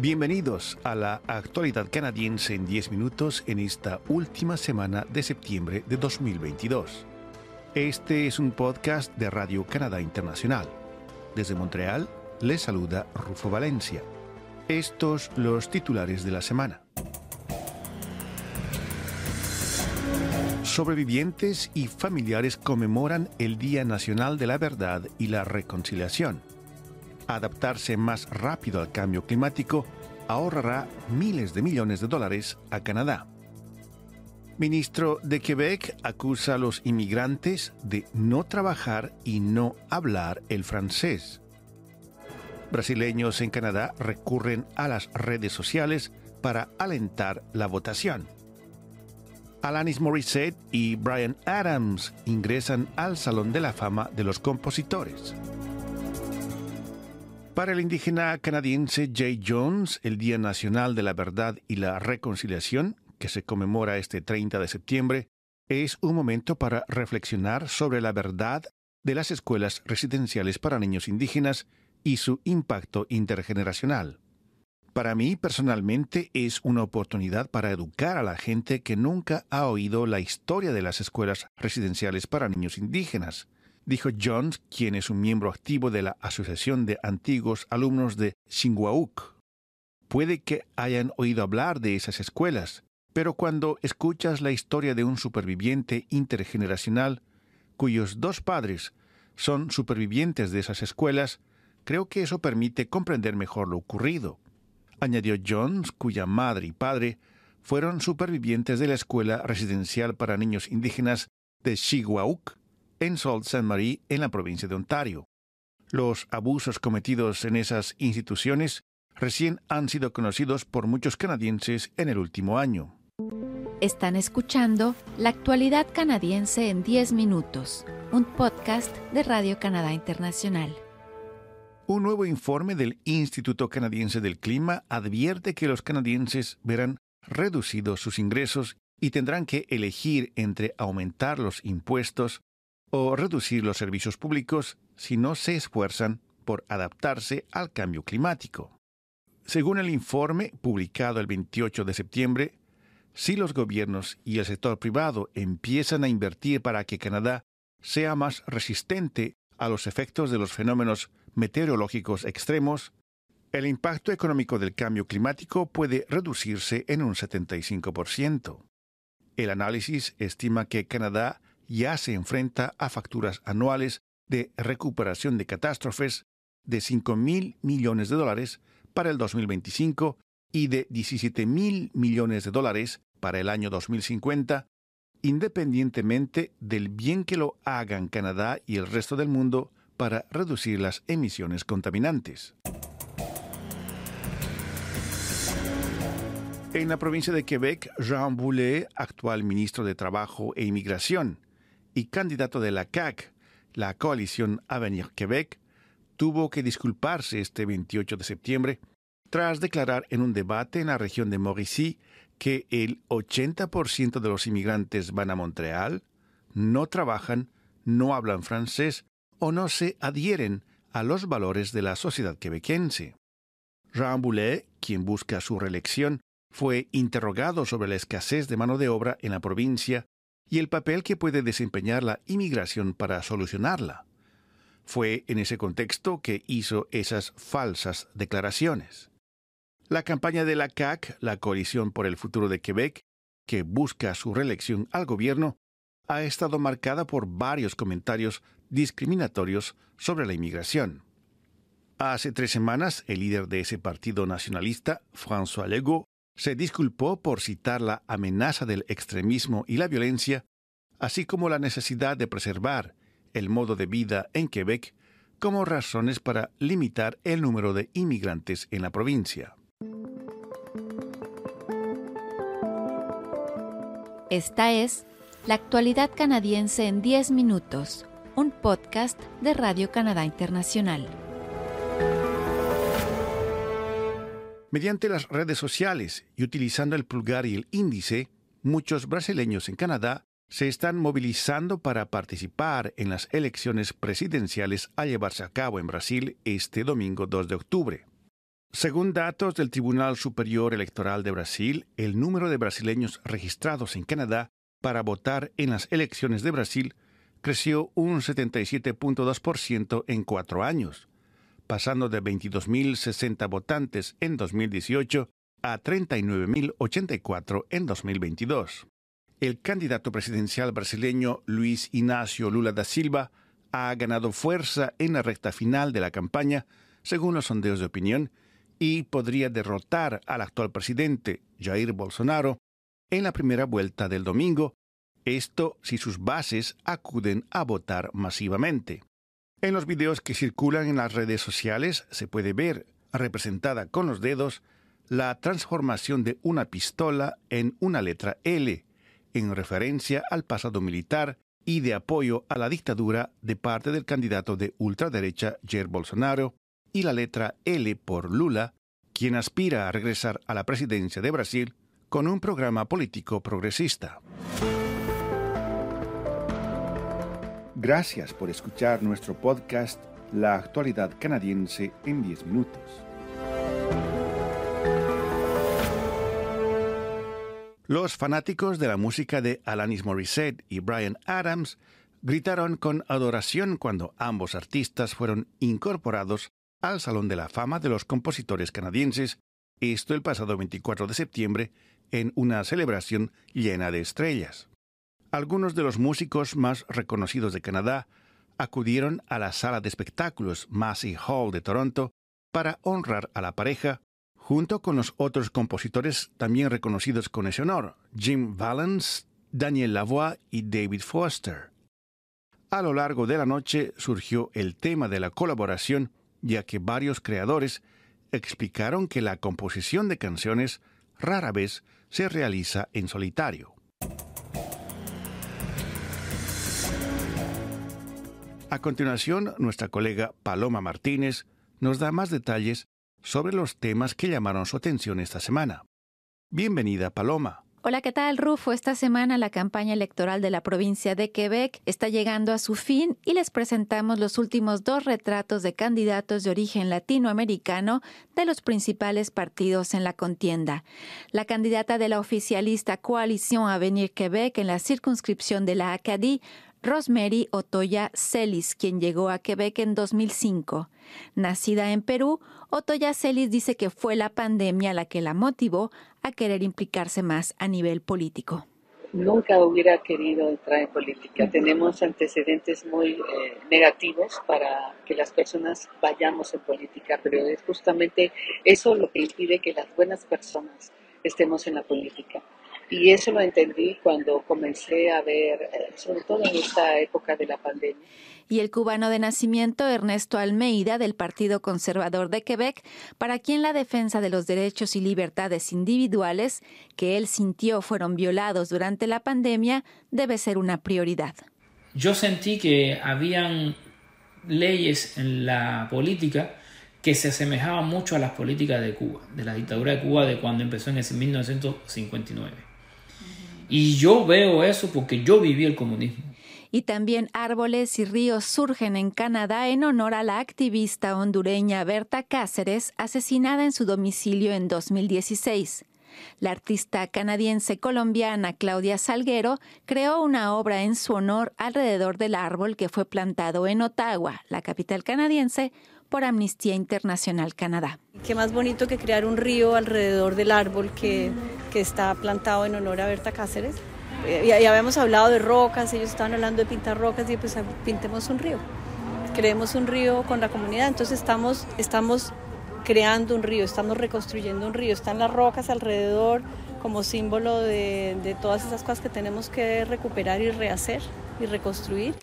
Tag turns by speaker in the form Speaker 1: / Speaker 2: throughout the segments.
Speaker 1: Bienvenidos a la actualidad canadiense en 10 minutos en esta última semana de septiembre de 2022. Este es un podcast de Radio Canadá Internacional. Desde Montreal les saluda Rufo Valencia. Estos los titulares de la semana. Sobrevivientes y familiares conmemoran el Día Nacional de la Verdad y la Reconciliación. Adaptarse más rápido al cambio climático ahorrará miles de millones de dólares a Canadá. Ministro de Quebec acusa a los inmigrantes de no trabajar y no hablar el francés. Brasileños en Canadá recurren a las redes sociales para alentar la votación. Alanis Morissette y Brian Adams ingresan al Salón de la Fama de los Compositores. Para el indígena canadiense Jay Jones, el Día Nacional de la Verdad y la Reconciliación, que se conmemora este 30 de septiembre, es un momento para reflexionar sobre la verdad de las escuelas residenciales para niños indígenas y su impacto intergeneracional. Para mí personalmente es una oportunidad para educar a la gente que nunca ha oído la historia de las escuelas residenciales para niños indígenas, dijo Jones, quien es un miembro activo de la Asociación de Antiguos Alumnos de Xinguauk. Puede que hayan oído hablar de esas escuelas, pero cuando escuchas la historia de un superviviente intergeneracional cuyos dos padres son supervivientes de esas escuelas, creo que eso permite comprender mejor lo ocurrido añadió Jones, cuya madre y padre fueron supervivientes de la escuela residencial para niños indígenas de Chihuahua, en Sault Ste. Marie, en la provincia de Ontario. Los abusos cometidos en esas instituciones recién han sido conocidos por muchos canadienses en el último año.
Speaker 2: Están escuchando La actualidad canadiense en 10 minutos, un podcast de Radio Canadá Internacional.
Speaker 1: Un nuevo informe del Instituto Canadiense del Clima advierte que los canadienses verán reducidos sus ingresos y tendrán que elegir entre aumentar los impuestos o reducir los servicios públicos si no se esfuerzan por adaptarse al cambio climático. Según el informe publicado el 28 de septiembre, si los gobiernos y el sector privado empiezan a invertir para que Canadá sea más resistente a los efectos de los fenómenos meteorológicos extremos, el impacto económico del cambio climático puede reducirse en un 75%. El análisis estima que Canadá ya se enfrenta a facturas anuales de recuperación de catástrofes de 5 mil millones de dólares para el 2025 y de 17 mil millones de dólares para el año 2050, independientemente del bien que lo hagan Canadá y el resto del mundo para reducir las emisiones contaminantes. En la provincia de Quebec, Jean Boulet, actual ministro de Trabajo e Inmigración y candidato de la CAC, la coalición Avenir Quebec, tuvo que disculparse este 28 de septiembre tras declarar en un debate en la región de Mauricie que el 80% de los inmigrantes van a Montreal, no trabajan, no hablan francés o no se adhieren a los valores de la sociedad quebequense. Jean quien busca su reelección, fue interrogado sobre la escasez de mano de obra en la provincia y el papel que puede desempeñar la inmigración para solucionarla. Fue en ese contexto que hizo esas falsas declaraciones. La campaña de la CAC, la Coalición por el Futuro de Quebec, que busca su reelección al gobierno, ha estado marcada por varios comentarios discriminatorios sobre la inmigración. Hace tres semanas, el líder de ese partido nacionalista, François Legault, se disculpó por citar la amenaza del extremismo y la violencia, así como la necesidad de preservar el modo de vida en Quebec como razones para limitar el número de inmigrantes en la provincia.
Speaker 2: Esta es la actualidad canadiense en 10 minutos un podcast de Radio Canadá Internacional.
Speaker 1: Mediante las redes sociales y utilizando el pulgar y el índice, muchos brasileños en Canadá se están movilizando para participar en las elecciones presidenciales a llevarse a cabo en Brasil este domingo 2 de octubre. Según datos del Tribunal Superior Electoral de Brasil, el número de brasileños registrados en Canadá para votar en las elecciones de Brasil creció un 77.2% en cuatro años, pasando de 22.060 votantes en 2018 a 39.084 en 2022. El candidato presidencial brasileño Luis Ignacio Lula da Silva ha ganado fuerza en la recta final de la campaña, según los sondeos de opinión, y podría derrotar al actual presidente Jair Bolsonaro en la primera vuelta del domingo, esto si sus bases acuden a votar masivamente. En los videos que circulan en las redes sociales se puede ver, representada con los dedos, la transformación de una pistola en una letra L, en referencia al pasado militar y de apoyo a la dictadura de parte del candidato de ultraderecha Jair Bolsonaro, y la letra L por Lula, quien aspira a regresar a la presidencia de Brasil con un programa político progresista. Gracias por escuchar nuestro podcast La actualidad canadiense en 10 minutos. Los fanáticos de la música de Alanis Morissette y Brian Adams gritaron con adoración cuando ambos artistas fueron incorporados al Salón de la Fama de los Compositores Canadienses, esto el pasado 24 de septiembre, en una celebración llena de estrellas. Algunos de los músicos más reconocidos de Canadá acudieron a la sala de espectáculos Massey Hall de Toronto para honrar a la pareja, junto con los otros compositores también reconocidos con ese honor, Jim Valance, Daniel Lavoie y David Foster. A lo largo de la noche surgió el tema de la colaboración ya que varios creadores explicaron que la composición de canciones rara vez se realiza en solitario. A continuación, nuestra colega Paloma Martínez nos da más detalles sobre los temas que llamaron su atención esta semana. Bienvenida, Paloma.
Speaker 2: Hola, ¿qué tal, Rufo? Esta semana la campaña electoral de la provincia de Quebec está llegando a su fin y les presentamos los últimos dos retratos de candidatos de origen latinoamericano de los principales partidos en la contienda. La candidata de la oficialista Coalición Avenir Quebec en la circunscripción de la Acadie Rosemary Otoya Celis, quien llegó a Quebec en 2005. Nacida en Perú, Otoya Celis dice que fue la pandemia la que la motivó a querer implicarse más a nivel político.
Speaker 3: Nunca hubiera querido entrar en política. Tenemos antecedentes muy eh, negativos para que las personas vayamos en política, pero es justamente eso lo que impide que las buenas personas estemos en la política. Y eso lo entendí cuando comencé a ver, eh, sobre todo en esta época de la pandemia.
Speaker 2: Y el cubano de nacimiento Ernesto Almeida del Partido Conservador de Quebec, para quien la defensa de los derechos y libertades individuales que él sintió fueron violados durante la pandemia debe ser una prioridad.
Speaker 4: Yo sentí que habían leyes en la política que se asemejaban mucho a las políticas de Cuba, de la dictadura de Cuba de cuando empezó en ese 1959. Y yo veo eso porque yo viví el comunismo.
Speaker 2: Y también árboles y ríos surgen en Canadá en honor a la activista hondureña Berta Cáceres, asesinada en su domicilio en 2016. La artista canadiense colombiana Claudia Salguero creó una obra en su honor alrededor del árbol que fue plantado en Ottawa, la capital canadiense, por Amnistía Internacional Canadá.
Speaker 5: Qué más bonito que crear un río alrededor del árbol que, que está plantado en honor a Berta Cáceres. Eh, ya, ya, habíamos hablado de rocas, ellos estaban hablando de pintar rocas y pues pintemos un río. Creemos un río con la comunidad, entonces estamos, estamos creando un río, estamos reconstruyendo un río, están las rocas alrededor como símbolo de, de todas esas cosas que tenemos que recuperar y rehacer y reconstruir.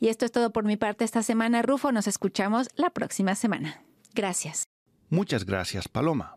Speaker 2: Y esto es todo por mi parte esta semana, Rufo. Nos escuchamos la próxima semana. Gracias.
Speaker 1: Muchas gracias, Paloma.